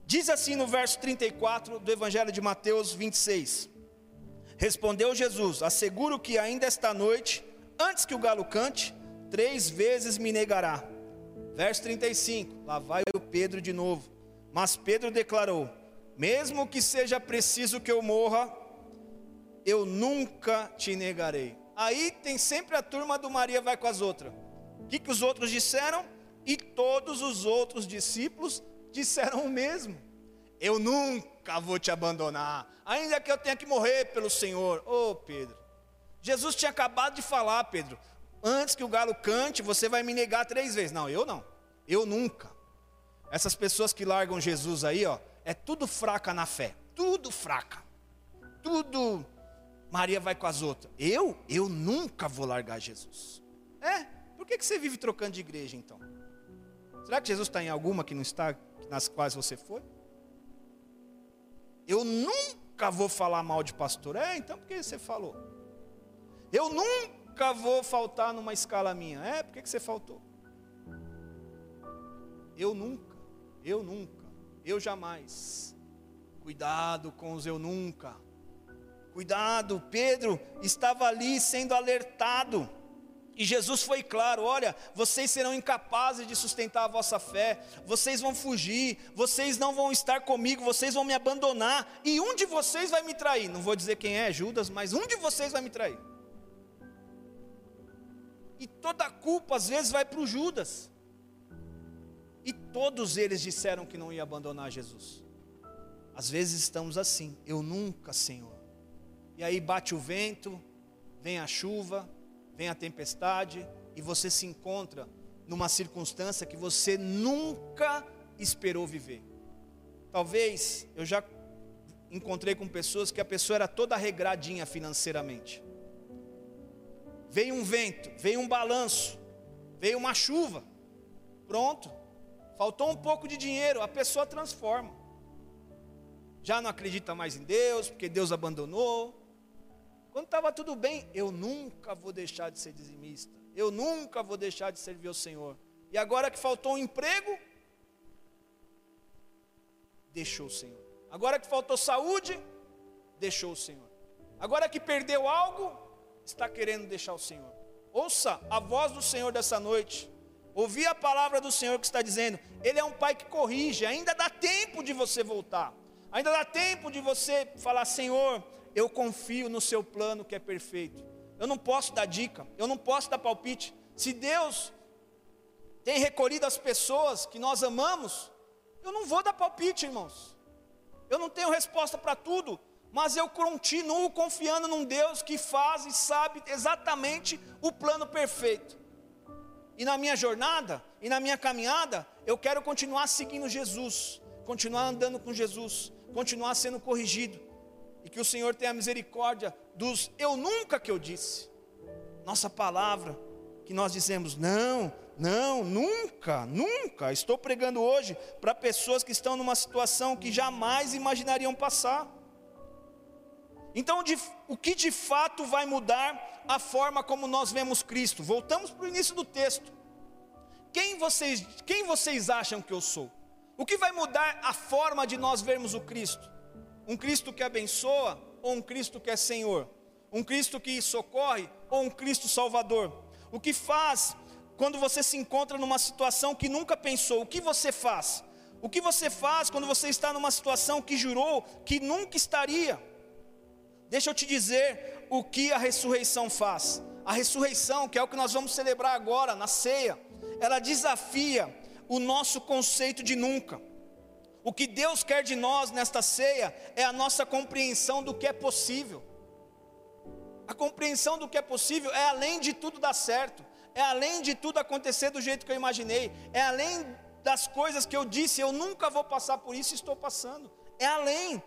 Diz assim no verso 34 do Evangelho de Mateus 26: Respondeu Jesus: Asseguro que ainda esta noite, antes que o galo cante, três vezes me negará. Verso 35: Lá vai o Pedro de novo. Mas Pedro declarou: Mesmo que seja preciso que eu morra, eu nunca te negarei. Aí tem sempre a turma do Maria vai com as outras. O que, que os outros disseram? E todos os outros discípulos disseram o mesmo. Eu nunca vou te abandonar, ainda que eu tenha que morrer pelo Senhor. Ô oh, Pedro, Jesus tinha acabado de falar, Pedro, antes que o galo cante, você vai me negar três vezes. Não, eu não, eu nunca. Essas pessoas que largam Jesus aí, ó, é tudo fraca na fé, tudo fraca, tudo Maria vai com as outras. Eu? Eu nunca vou largar Jesus. É? Por que, que você vive trocando de igreja então? Será que Jesus está em alguma que não está, nas quais você foi? Eu nunca vou falar mal de pastor. É, então por que você falou? Eu nunca vou faltar numa escala minha. É, por que, que você faltou? Eu nunca, eu nunca, eu jamais. Cuidado com os eu nunca. Cuidado, Pedro estava ali sendo alertado. E Jesus foi claro: olha, vocês serão incapazes de sustentar a vossa fé, vocês vão fugir, vocês não vão estar comigo, vocês vão me abandonar, e um de vocês vai me trair. Não vou dizer quem é, Judas, mas um de vocês vai me trair. E toda a culpa às vezes vai para o Judas. E todos eles disseram que não iam abandonar Jesus. Às vezes estamos assim, eu nunca, Senhor. E aí bate o vento, vem a chuva, vem a tempestade e você se encontra numa circunstância que você nunca esperou viver. Talvez eu já encontrei com pessoas que a pessoa era toda regradinha financeiramente. Veio um vento, veio um balanço, veio uma chuva. Pronto. Faltou um pouco de dinheiro, a pessoa transforma. Já não acredita mais em Deus, porque Deus abandonou. Quando estava tudo bem, eu nunca vou deixar de ser dizimista. Eu nunca vou deixar de servir ao Senhor. E agora que faltou um emprego, deixou o Senhor. Agora que faltou saúde, deixou o Senhor. Agora que perdeu algo, está querendo deixar o Senhor. Ouça a voz do Senhor dessa noite. Ouvi a palavra do Senhor que está dizendo: Ele é um pai que corrige. Ainda dá tempo de você voltar. Ainda dá tempo de você falar: Senhor, eu confio no seu plano que é perfeito. Eu não posso dar dica, eu não posso dar palpite. Se Deus tem recolhido as pessoas que nós amamos, eu não vou dar palpite, irmãos. Eu não tenho resposta para tudo, mas eu continuo confiando num Deus que faz e sabe exatamente o plano perfeito. E na minha jornada, e na minha caminhada, eu quero continuar seguindo Jesus, continuar andando com Jesus, continuar sendo corrigido, e que o Senhor tenha misericórdia dos eu nunca que eu disse. Nossa palavra, que nós dizemos, não, não, nunca, nunca. Estou pregando hoje para pessoas que estão numa situação que jamais imaginariam passar. Então, o que de fato vai mudar a forma como nós vemos Cristo? Voltamos para o início do texto. Quem vocês, quem vocês acham que eu sou? O que vai mudar a forma de nós vermos o Cristo? Um Cristo que abençoa ou um Cristo que é Senhor? Um Cristo que socorre ou um Cristo Salvador? O que faz quando você se encontra numa situação que nunca pensou? O que você faz? O que você faz quando você está numa situação que jurou que nunca estaria? Deixa eu te dizer o que a ressurreição faz. A ressurreição, que é o que nós vamos celebrar agora na ceia, ela desafia o nosso conceito de nunca. O que Deus quer de nós nesta ceia é a nossa compreensão do que é possível. A compreensão do que é possível é além de tudo dar certo, é além de tudo acontecer do jeito que eu imaginei, é além das coisas que eu disse, eu nunca vou passar por isso, estou passando. É além,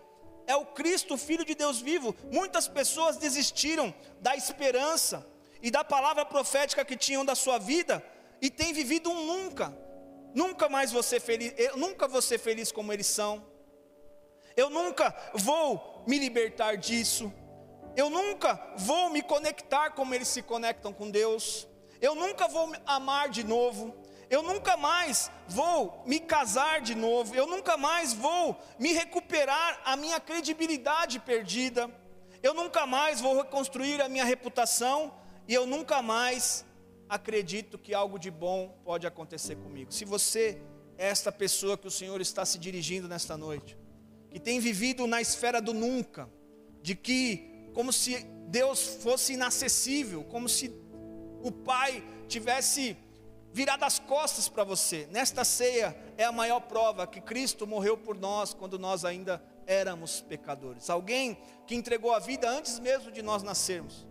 é o Cristo, Filho de Deus vivo. Muitas pessoas desistiram da esperança e da palavra profética que tinham da sua vida e têm vivido um nunca. Nunca mais vou ser feliz, eu nunca vou ser feliz como eles são. Eu nunca vou me libertar disso. Eu nunca vou me conectar como eles se conectam com Deus. Eu nunca vou amar de novo. Eu nunca mais vou me casar de novo. Eu nunca mais vou me recuperar a minha credibilidade perdida. Eu nunca mais vou reconstruir a minha reputação. E eu nunca mais acredito que algo de bom pode acontecer comigo. Se você é esta pessoa que o Senhor está se dirigindo nesta noite, que tem vivido na esfera do nunca, de que como se Deus fosse inacessível, como se o Pai tivesse virado as costas para você. Nesta ceia é a maior prova que Cristo morreu por nós quando nós ainda éramos pecadores. Alguém que entregou a vida antes mesmo de nós nascermos.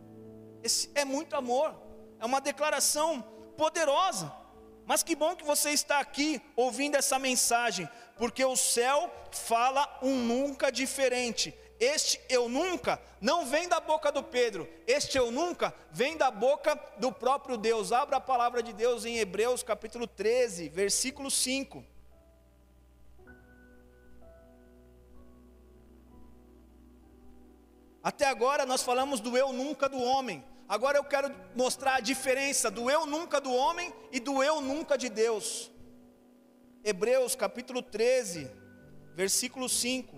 Esse é muito amor é uma declaração poderosa. Mas que bom que você está aqui ouvindo essa mensagem, porque o céu fala um nunca diferente. Este eu nunca não vem da boca do Pedro, este eu nunca vem da boca do próprio Deus. Abra a palavra de Deus em Hebreus capítulo 13, versículo 5. Até agora nós falamos do eu nunca do homem. Agora eu quero mostrar a diferença do eu nunca do homem e do eu nunca de Deus. Hebreus capítulo 13, versículo 5.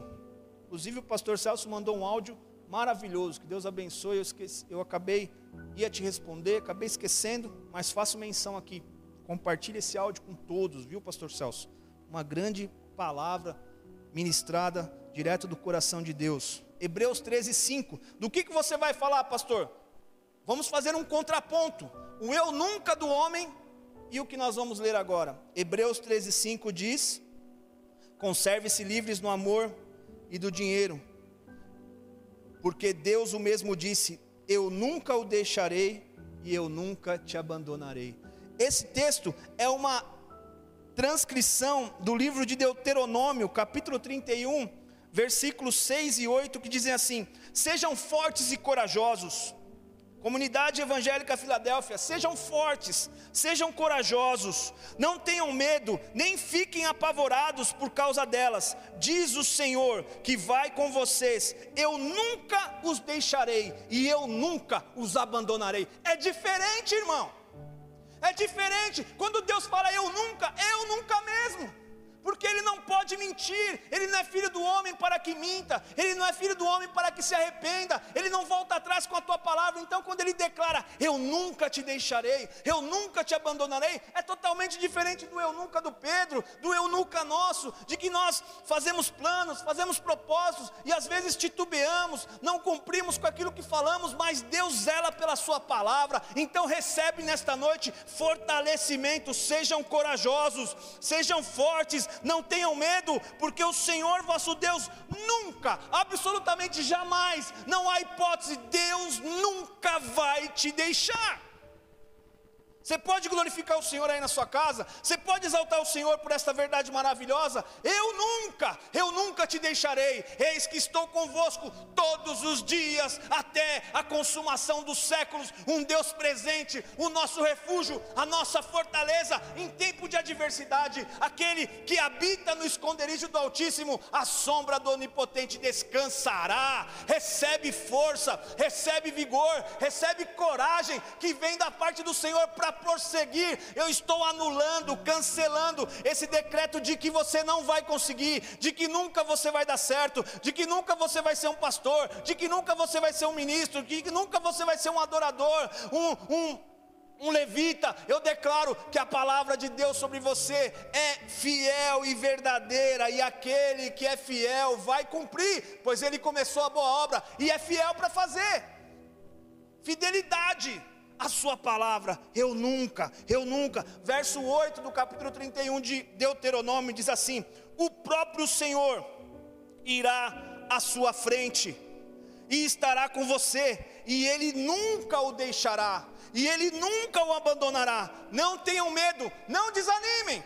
Inclusive o pastor Celso mandou um áudio maravilhoso. Que Deus abençoe. Eu, esqueci, eu acabei, ia te responder, acabei esquecendo, mas faço menção aqui. Compartilhe esse áudio com todos, viu, Pastor Celso? Uma grande palavra ministrada direto do coração de Deus. Hebreus 13, 5. Do que, que você vai falar, pastor? Vamos fazer um contraponto. O eu nunca do homem e o que nós vamos ler agora. Hebreus 13, 5 diz: Conserve-se livres no amor e do dinheiro, porque Deus o mesmo disse: Eu nunca o deixarei e eu nunca te abandonarei. Esse texto é uma transcrição do livro de Deuteronômio, capítulo 31, versículos 6 e 8, que dizem assim: Sejam fortes e corajosos. Comunidade Evangélica Filadélfia, sejam fortes, sejam corajosos, não tenham medo, nem fiquem apavorados por causa delas. Diz o Senhor que vai com vocês, eu nunca os deixarei e eu nunca os abandonarei. É diferente, irmão. É diferente. Quando Deus fala eu nunca, eu nunca mesmo porque ele não pode mentir, ele não é filho do homem para que minta, ele não é filho do homem para que se arrependa, ele não volta atrás com a tua palavra. Então, quando ele declara, eu nunca te deixarei, eu nunca te abandonarei, é totalmente diferente do eu nunca do Pedro, do eu nunca nosso, de que nós fazemos planos, fazemos propósitos e às vezes titubeamos, não cumprimos com aquilo que falamos, mas Deus zela pela Sua palavra. Então, recebe nesta noite fortalecimento, sejam corajosos, sejam fortes, não tenham medo, porque o Senhor vosso Deus nunca, absolutamente jamais, não há hipótese, Deus nunca vai te deixar. Você pode glorificar o Senhor aí na sua casa, você pode exaltar o Senhor por esta verdade maravilhosa. Eu nunca, eu nunca te deixarei. Eis que estou convosco todos os dias até a consumação dos séculos. Um Deus presente, o nosso refúgio, a nossa fortaleza em tempo de adversidade. Aquele que habita no esconderijo do Altíssimo, a sombra do Onipotente descansará. Recebe força, recebe vigor, recebe coragem que vem da parte do Senhor para prosseguir, eu estou anulando, cancelando esse decreto de que você não vai conseguir, de que nunca você vai dar certo, de que nunca você vai ser um pastor, de que nunca você vai ser um ministro, de que nunca você vai ser um adorador, um, um um levita, eu declaro que a palavra de Deus sobre você é fiel e verdadeira, e aquele que é fiel vai cumprir, pois ele começou a boa obra e é fiel para fazer. Fidelidade a sua palavra, eu nunca, eu nunca. Verso 8 do capítulo 31 de Deuteronômio diz assim: O próprio Senhor irá à sua frente e estará com você, e ele nunca o deixará, e ele nunca o abandonará. Não tenham medo, não desanimem.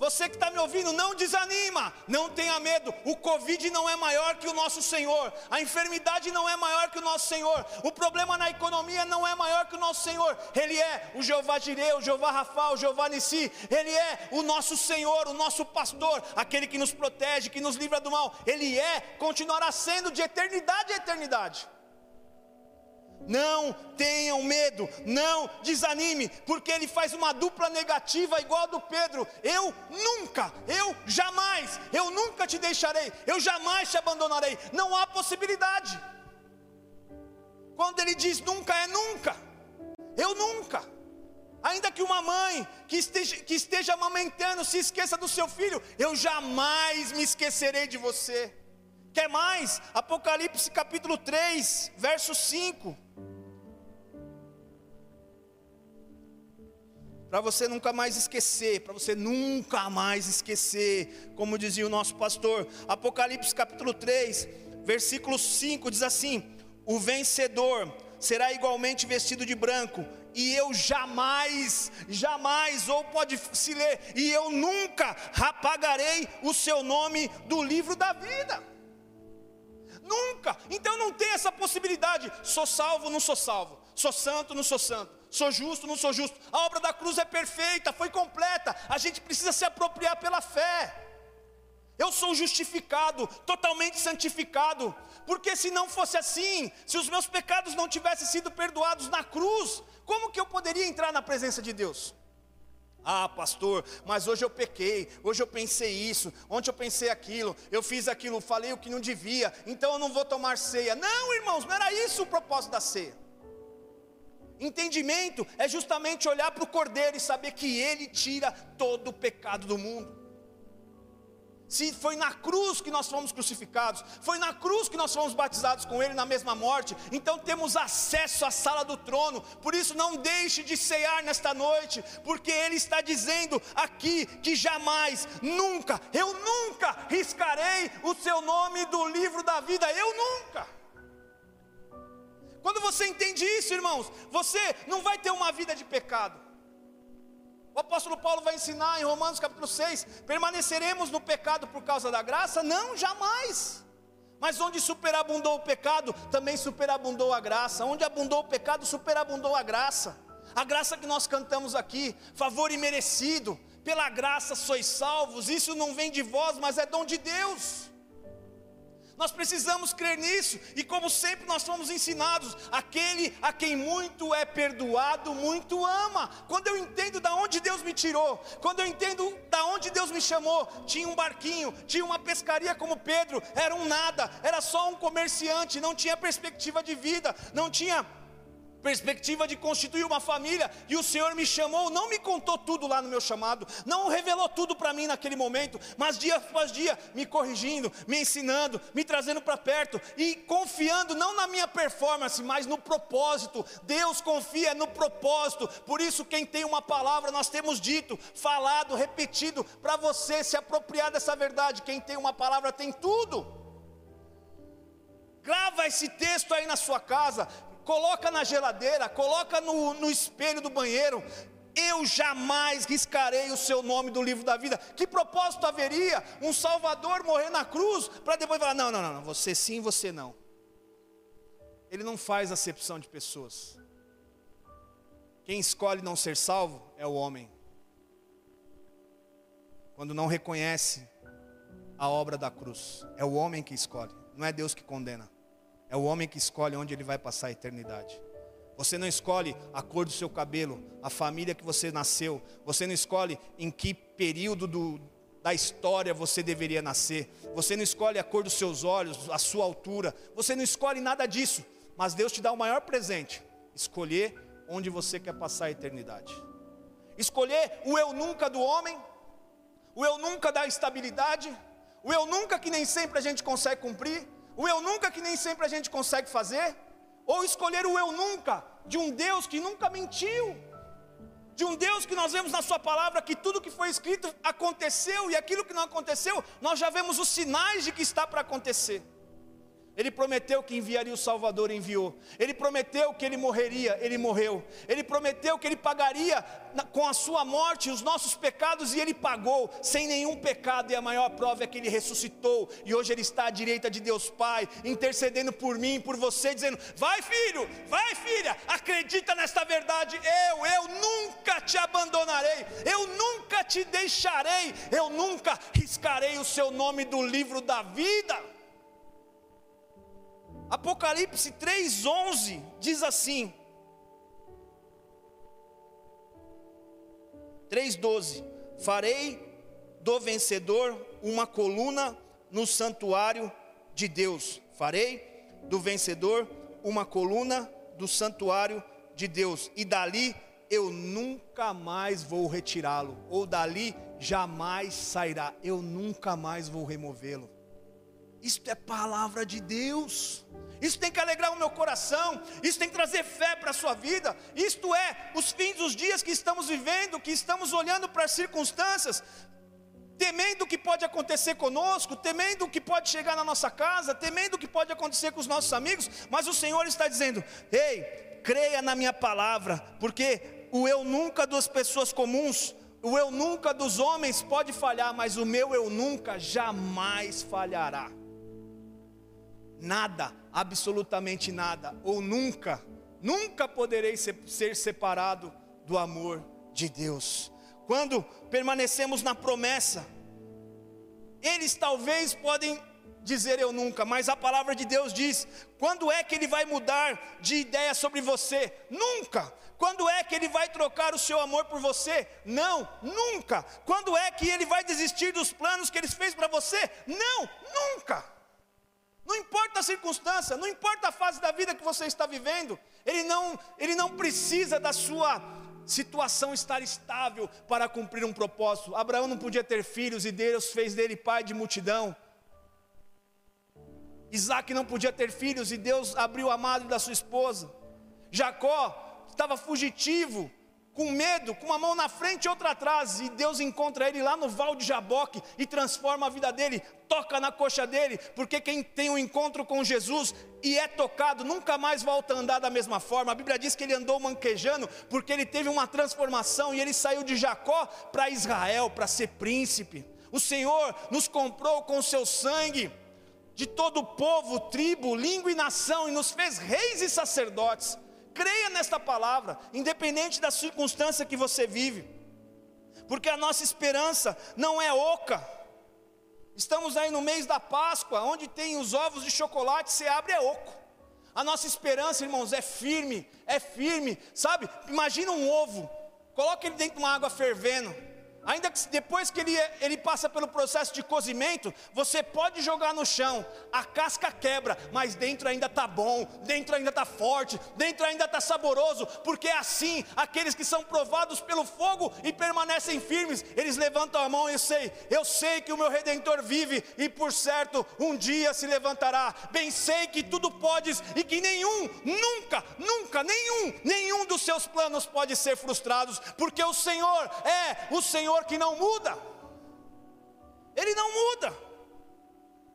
Você que está me ouvindo, não desanima, não tenha medo. O Covid não é maior que o nosso Senhor, a enfermidade não é maior que o nosso Senhor, o problema na economia não é maior que o nosso Senhor. Ele é o Jeová Jireh, o Jeová Rafa, o Jeová Nissi, Ele é o nosso Senhor, o nosso pastor, aquele que nos protege, que nos livra do mal. Ele é, continuará sendo de eternidade a eternidade. Não tenham medo, não desanime, porque ele faz uma dupla negativa igual a do Pedro. Eu nunca, eu jamais, eu nunca te deixarei, eu jamais te abandonarei. Não há possibilidade. Quando ele diz nunca, é nunca. Eu nunca. Ainda que uma mãe que esteja, que esteja amamentando se esqueça do seu filho, eu jamais me esquecerei de você. Quer mais? Apocalipse capítulo 3, verso 5. Para você nunca mais esquecer, para você nunca mais esquecer, como dizia o nosso pastor, Apocalipse capítulo 3, versículo 5 diz assim: O vencedor será igualmente vestido de branco, e eu jamais, jamais, ou pode se ler, e eu nunca apagarei o seu nome do livro da vida. Nunca. Então não tem essa possibilidade. Sou salvo, não sou salvo. Sou santo, não sou santo. Sou justo, não sou justo. A obra da cruz é perfeita, foi completa. A gente precisa se apropriar pela fé. Eu sou justificado, totalmente santificado, porque se não fosse assim, se os meus pecados não tivessem sido perdoados na cruz, como que eu poderia entrar na presença de Deus? Ah, pastor, mas hoje eu pequei, hoje eu pensei isso, ontem eu pensei aquilo, eu fiz aquilo, falei o que não devia, então eu não vou tomar ceia. Não, irmãos, não era isso o propósito da ceia. Entendimento é justamente olhar para o cordeiro e saber que ele tira todo o pecado do mundo. Se foi na cruz que nós fomos crucificados, foi na cruz que nós fomos batizados com Ele na mesma morte, então temos acesso à sala do trono. Por isso, não deixe de cear nesta noite, porque Ele está dizendo aqui que jamais, nunca, eu nunca riscarei o seu nome do livro da vida, eu nunca. Quando você entende isso, irmãos, você não vai ter uma vida de pecado. O apóstolo Paulo vai ensinar em Romanos capítulo 6: permaneceremos no pecado por causa da graça? Não, jamais. Mas onde superabundou o pecado, também superabundou a graça. Onde abundou o pecado, superabundou a graça. A graça que nós cantamos aqui, favor imerecido, pela graça sois salvos. Isso não vem de vós, mas é dom de Deus. Nós precisamos crer nisso, e como sempre nós fomos ensinados, aquele a quem muito é perdoado, muito ama. Quando eu entendo da onde Deus me tirou, quando eu entendo da onde Deus me chamou, tinha um barquinho, tinha uma pescaria como Pedro, era um nada, era só um comerciante, não tinha perspectiva de vida, não tinha perspectiva de constituir uma família, e o Senhor me chamou, não me contou tudo lá no meu chamado, não revelou tudo para mim naquele momento, mas dia após dia me corrigindo, me ensinando, me trazendo para perto e confiando não na minha performance, mas no propósito. Deus confia no propósito. Por isso quem tem uma palavra, nós temos dito, falado, repetido para você se apropriar dessa verdade. Quem tem uma palavra tem tudo. Grava esse texto aí na sua casa, coloca na geladeira, coloca no, no espelho do banheiro. Eu jamais riscarei o seu nome do livro da vida. Que propósito haveria um Salvador morrer na cruz para depois falar: não, não, não, você sim, você não. Ele não faz acepção de pessoas. Quem escolhe não ser salvo é o homem. Quando não reconhece a obra da cruz, é o homem que escolhe, não é Deus que condena. É o homem que escolhe onde ele vai passar a eternidade. Você não escolhe a cor do seu cabelo, a família que você nasceu. Você não escolhe em que período do, da história você deveria nascer. Você não escolhe a cor dos seus olhos, a sua altura. Você não escolhe nada disso. Mas Deus te dá o maior presente: escolher onde você quer passar a eternidade. Escolher o eu nunca do homem, o eu nunca da estabilidade, o eu nunca que nem sempre a gente consegue cumprir o eu nunca que nem sempre a gente consegue fazer, ou escolher o eu nunca de um Deus que nunca mentiu, de um Deus que nós vemos na Sua palavra que tudo que foi escrito aconteceu e aquilo que não aconteceu, nós já vemos os sinais de que está para acontecer. Ele prometeu que enviaria o Salvador, enviou. Ele prometeu que ele morreria, ele morreu. Ele prometeu que ele pagaria com a sua morte os nossos pecados e ele pagou sem nenhum pecado. E a maior prova é que ele ressuscitou e hoje ele está à direita de Deus Pai, intercedendo por mim, por você, dizendo: "Vai, filho, vai, filha, acredita nesta verdade. Eu, eu nunca te abandonarei. Eu nunca te deixarei. Eu nunca riscarei o seu nome do livro da vida." Apocalipse 3:11 diz assim: 3:12 Farei do vencedor uma coluna no santuário de Deus. Farei do vencedor uma coluna do santuário de Deus, e dali eu nunca mais vou retirá-lo, ou dali jamais sairá, eu nunca mais vou removê-lo. Isto é palavra de Deus. Isso tem que alegrar o meu coração, isso tem que trazer fé para a sua vida. Isto é os fins dos dias que estamos vivendo, que estamos olhando para as circunstâncias, temendo o que pode acontecer conosco, temendo o que pode chegar na nossa casa, temendo o que pode acontecer com os nossos amigos, mas o Senhor está dizendo: "Ei, creia na minha palavra, porque o eu nunca das pessoas comuns o eu nunca dos homens pode falhar, mas o meu eu nunca jamais falhará nada, absolutamente nada, ou nunca, nunca poderei ser, ser separado do amor de Deus. Quando permanecemos na promessa, eles talvez podem dizer eu nunca, mas a palavra de Deus diz: quando é que ele vai mudar de ideia sobre você? Nunca. Quando é que ele vai trocar o seu amor por você? Não, nunca. Quando é que ele vai desistir dos planos que ele fez para você? Não, nunca. Não importa a circunstância, não importa a fase da vida que você está vivendo, ele não, ele não precisa da sua situação estar estável para cumprir um propósito. Abraão não podia ter filhos e Deus fez dele pai de multidão. Isaac não podia ter filhos e Deus abriu a madre da sua esposa. Jacó estava fugitivo, com medo, com uma mão na frente e outra atrás, e Deus encontra ele lá no val de Jaboque e transforma a vida dele, toca na coxa dele, porque quem tem um encontro com Jesus e é tocado nunca mais volta a andar da mesma forma. A Bíblia diz que ele andou manquejando porque ele teve uma transformação e ele saiu de Jacó para Israel para ser príncipe. O Senhor nos comprou com o seu sangue de todo o povo, tribo, língua e nação, e nos fez reis e sacerdotes. Creia nesta palavra, independente da circunstância que você vive, porque a nossa esperança não é oca. Estamos aí no mês da Páscoa, onde tem os ovos de chocolate, você abre é oco. A nossa esperança, irmãos, é firme, é firme, sabe? Imagina um ovo, coloca ele dentro de uma água fervendo Ainda que depois que ele, ele passa pelo processo de cozimento, você pode jogar no chão, a casca quebra, mas dentro ainda está bom, dentro ainda está forte, dentro ainda está saboroso, porque é assim, aqueles que são provados pelo fogo e permanecem firmes, eles levantam a mão e eu sei, eu sei que o meu Redentor vive e por certo um dia se levantará. Bem sei que tudo podes e que nenhum, nunca, nunca, nenhum, nenhum dos seus planos pode ser frustrados, porque o Senhor é o Senhor Senhor que não muda. Ele não muda.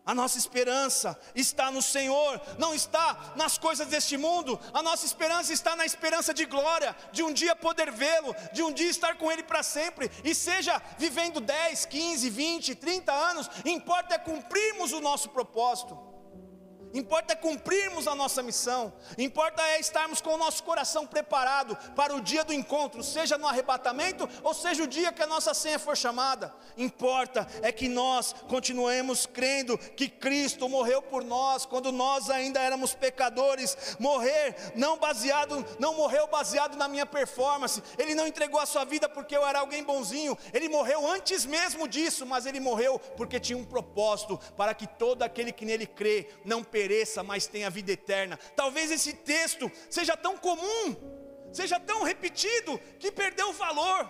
A nossa esperança está no Senhor, não está nas coisas deste mundo. A nossa esperança está na esperança de glória, de um dia poder vê-lo, de um dia estar com Ele para sempre. E seja vivendo 10, 15, 20, 30 anos, importa é cumprirmos o nosso propósito importa é cumprirmos a nossa missão, importa é estarmos com o nosso coração preparado para o dia do encontro, seja no arrebatamento ou seja o dia que a nossa senha for chamada. Importa é que nós continuemos crendo que Cristo morreu por nós quando nós ainda éramos pecadores. Morrer não baseado, não morreu baseado na minha performance. Ele não entregou a sua vida porque eu era alguém bonzinho. Ele morreu antes mesmo disso, mas ele morreu porque tinha um propósito para que todo aquele que nele crê não perca pereça, mas tenha vida eterna. Talvez esse texto seja tão comum, seja tão repetido, que perdeu o valor,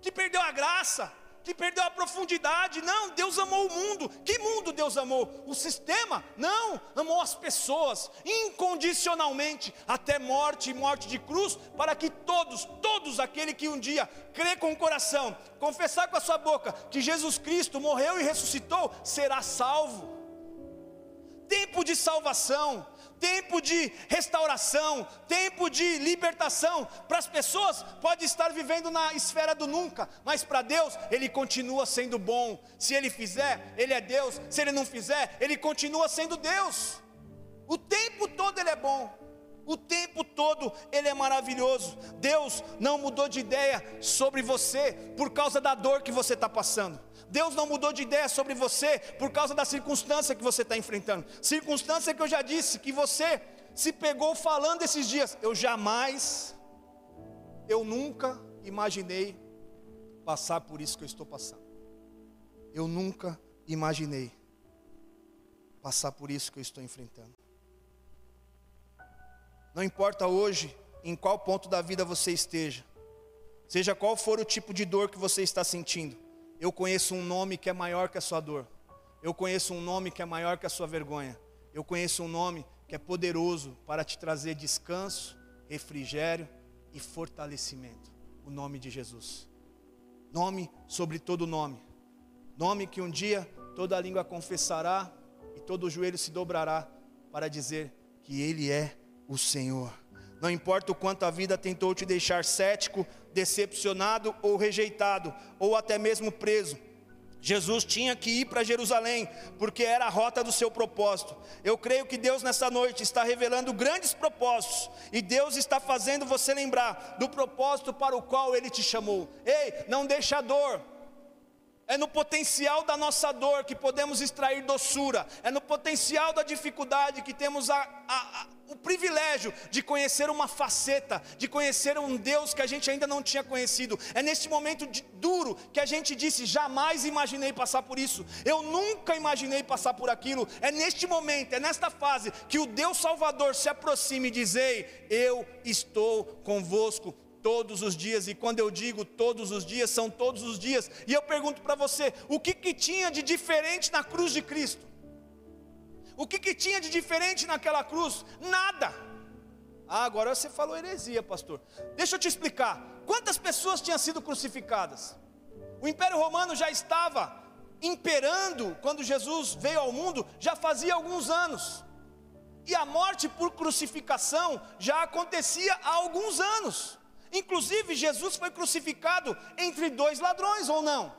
que perdeu a graça, que perdeu a profundidade. Não, Deus amou o mundo. Que mundo Deus amou? O sistema? Não, amou as pessoas incondicionalmente, até morte e morte de cruz, para que todos, todos aquele que um dia crê com o coração, confessar com a sua boca que Jesus Cristo morreu e ressuscitou, será salvo tempo de salvação, tempo de restauração, tempo de libertação. Para as pessoas, pode estar vivendo na esfera do nunca, mas para Deus, Ele continua sendo bom. Se Ele fizer, Ele é Deus, se Ele não fizer, Ele continua sendo Deus. O tempo todo Ele é bom. O tempo todo Ele é maravilhoso. Deus não mudou de ideia sobre você por causa da dor que você está passando. Deus não mudou de ideia sobre você por causa da circunstância que você está enfrentando. Circunstância que eu já disse, que você se pegou falando esses dias. Eu jamais, eu nunca imaginei passar por isso que eu estou passando. Eu nunca imaginei passar por isso que eu estou enfrentando. Não importa hoje em qual ponto da vida você esteja, seja qual for o tipo de dor que você está sentindo, eu conheço um nome que é maior que a sua dor. Eu conheço um nome que é maior que a sua vergonha. Eu conheço um nome que é poderoso para te trazer descanso, refrigério e fortalecimento. O nome de Jesus. Nome sobre todo nome. Nome que um dia toda língua confessará e todo joelho se dobrará para dizer que Ele é o Senhor. Não importa o quanto a vida tentou te deixar cético, decepcionado ou rejeitado, ou até mesmo preso. Jesus tinha que ir para Jerusalém, porque era a rota do seu propósito. Eu creio que Deus nessa noite está revelando grandes propósitos, e Deus está fazendo você lembrar do propósito para o qual Ele te chamou. Ei, não deixa a dor, É no potencial da nossa dor que podemos extrair doçura. É no potencial da dificuldade que temos a, a, a, o privilégio de conhecer uma faceta, de conhecer um Deus que a gente ainda não tinha conhecido. É neste momento de, duro que a gente disse: jamais imaginei passar por isso. Eu nunca imaginei passar por aquilo. É neste momento, é nesta fase que o Deus Salvador se aproxima e diz: Ei, eu estou convosco todos os dias, e quando eu digo todos os dias, são todos os dias. E eu pergunto para você: o que, que tinha de diferente na cruz de Cristo? O que, que tinha de diferente naquela cruz? Nada. Ah, agora você falou heresia, pastor. Deixa eu te explicar. Quantas pessoas tinham sido crucificadas? O Império Romano já estava imperando quando Jesus veio ao mundo, já fazia alguns anos. E a morte por crucificação já acontecia há alguns anos. Inclusive, Jesus foi crucificado entre dois ladrões, ou não?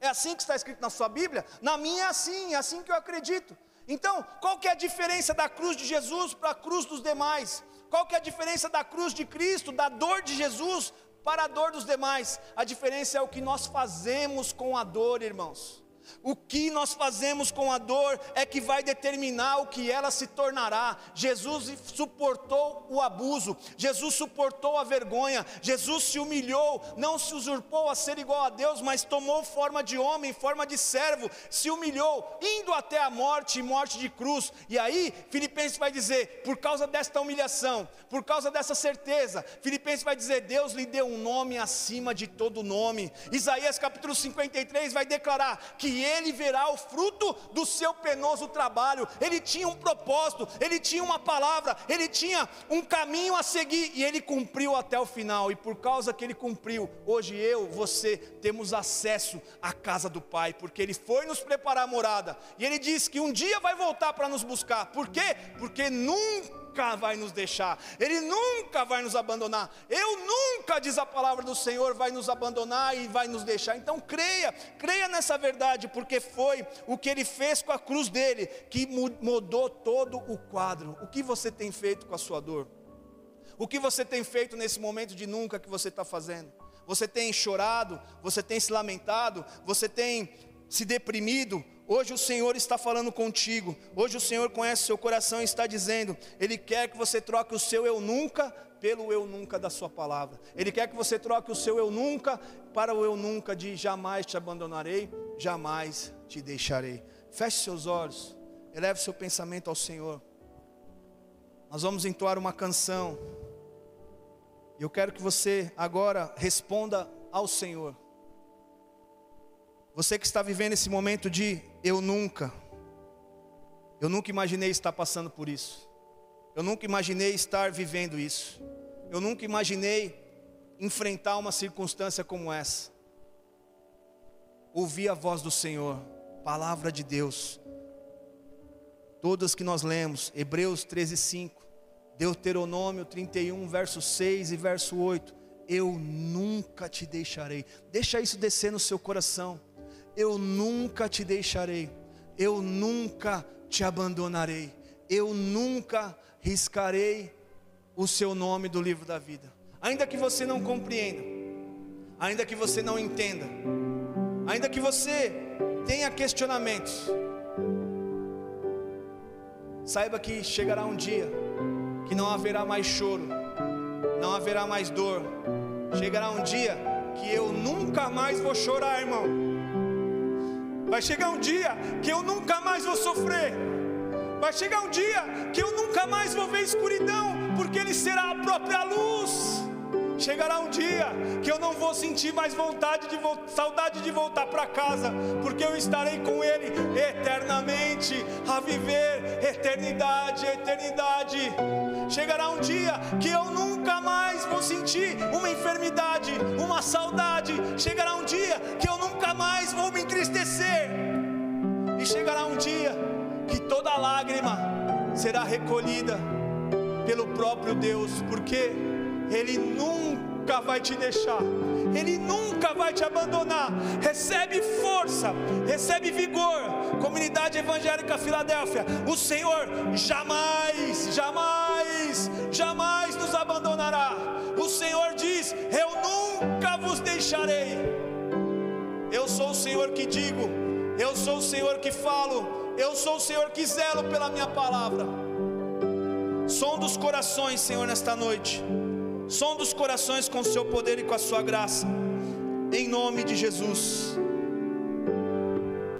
É assim que está escrito na sua Bíblia? Na minha é assim, é assim que eu acredito. Então, qual que é a diferença da cruz de Jesus para a cruz dos demais? Qual que é a diferença da cruz de Cristo, da dor de Jesus para a dor dos demais? A diferença é o que nós fazemos com a dor, irmãos. O que nós fazemos com a dor é que vai determinar o que ela se tornará. Jesus suportou o abuso, Jesus suportou a vergonha, Jesus se humilhou, não se usurpou a ser igual a Deus, mas tomou forma de homem, forma de servo, se humilhou, indo até a morte e morte de cruz. E aí, Filipenses vai dizer: por causa desta humilhação, por causa dessa certeza, Filipenses vai dizer: Deus lhe deu um nome acima de todo nome. Isaías capítulo 53 vai declarar que ele verá o fruto do seu penoso trabalho. Ele tinha um propósito, ele tinha uma palavra, ele tinha um caminho a seguir e ele cumpriu até o final. E por causa que ele cumpriu, hoje eu, você temos acesso à casa do Pai, porque ele foi nos preparar a morada. E ele disse que um dia vai voltar para nos buscar. Por quê? Porque nunca nunca vai nos deixar, Ele nunca vai nos abandonar. Eu nunca, diz a palavra do Senhor, vai nos abandonar e vai nos deixar. Então creia, creia nessa verdade, porque foi o que Ele fez com a cruz dele que mudou todo o quadro. O que você tem feito com a sua dor? O que você tem feito nesse momento de nunca que você está fazendo? Você tem chorado, você tem se lamentado, você tem se deprimido, Hoje o Senhor está falando contigo. Hoje o Senhor conhece seu coração e está dizendo: Ele quer que você troque o seu eu nunca pelo eu nunca da sua palavra. Ele quer que você troque o seu eu nunca para o eu nunca de jamais te abandonarei, jamais te deixarei. Feche seus olhos, eleve seu pensamento ao Senhor. Nós vamos entoar uma canção. Eu quero que você agora responda ao Senhor. Você que está vivendo esse momento de eu nunca, eu nunca imaginei estar passando por isso. Eu nunca imaginei estar vivendo isso. Eu nunca imaginei enfrentar uma circunstância como essa. Ouvir a voz do Senhor, palavra de Deus. Todas que nós lemos, Hebreus 13, 5, Deuteronômio 31, verso 6 e verso 8. Eu nunca te deixarei. Deixa isso descer no seu coração eu nunca te deixarei, eu nunca te abandonarei, eu nunca riscarei o seu nome do livro da vida. Ainda que você não compreenda, ainda que você não entenda, ainda que você tenha questionamentos, saiba que chegará um dia que não haverá mais choro, não haverá mais dor, chegará um dia que eu nunca mais vou chorar, irmão. Vai chegar um dia que eu nunca mais vou sofrer. Vai chegar um dia que eu nunca mais vou ver escuridão, porque Ele será a própria luz. Chegará um dia que eu não vou sentir mais vontade de saudade de voltar para casa, porque eu estarei com Ele eternamente, a viver eternidade, eternidade. Chegará um dia que eu nunca mais vou sentir uma enfermidade, uma saudade. Chegará um dia que eu nunca mais vou me entristecer. E chegará um dia que toda lágrima será recolhida pelo próprio Deus, porque Ele nunca vai te deixar, Ele nunca vai te abandonar. Recebe força, recebe vigor, comunidade evangélica Filadélfia. O Senhor jamais, jamais, jamais nos abandonará. O Senhor diz: Eu nunca vos deixarei. Eu sou o Senhor que digo, eu sou o Senhor que falo, eu sou o Senhor que zelo pela minha palavra. Som dos corações, Senhor, nesta noite. Som dos corações com o seu poder e com a sua graça. Em nome de Jesus.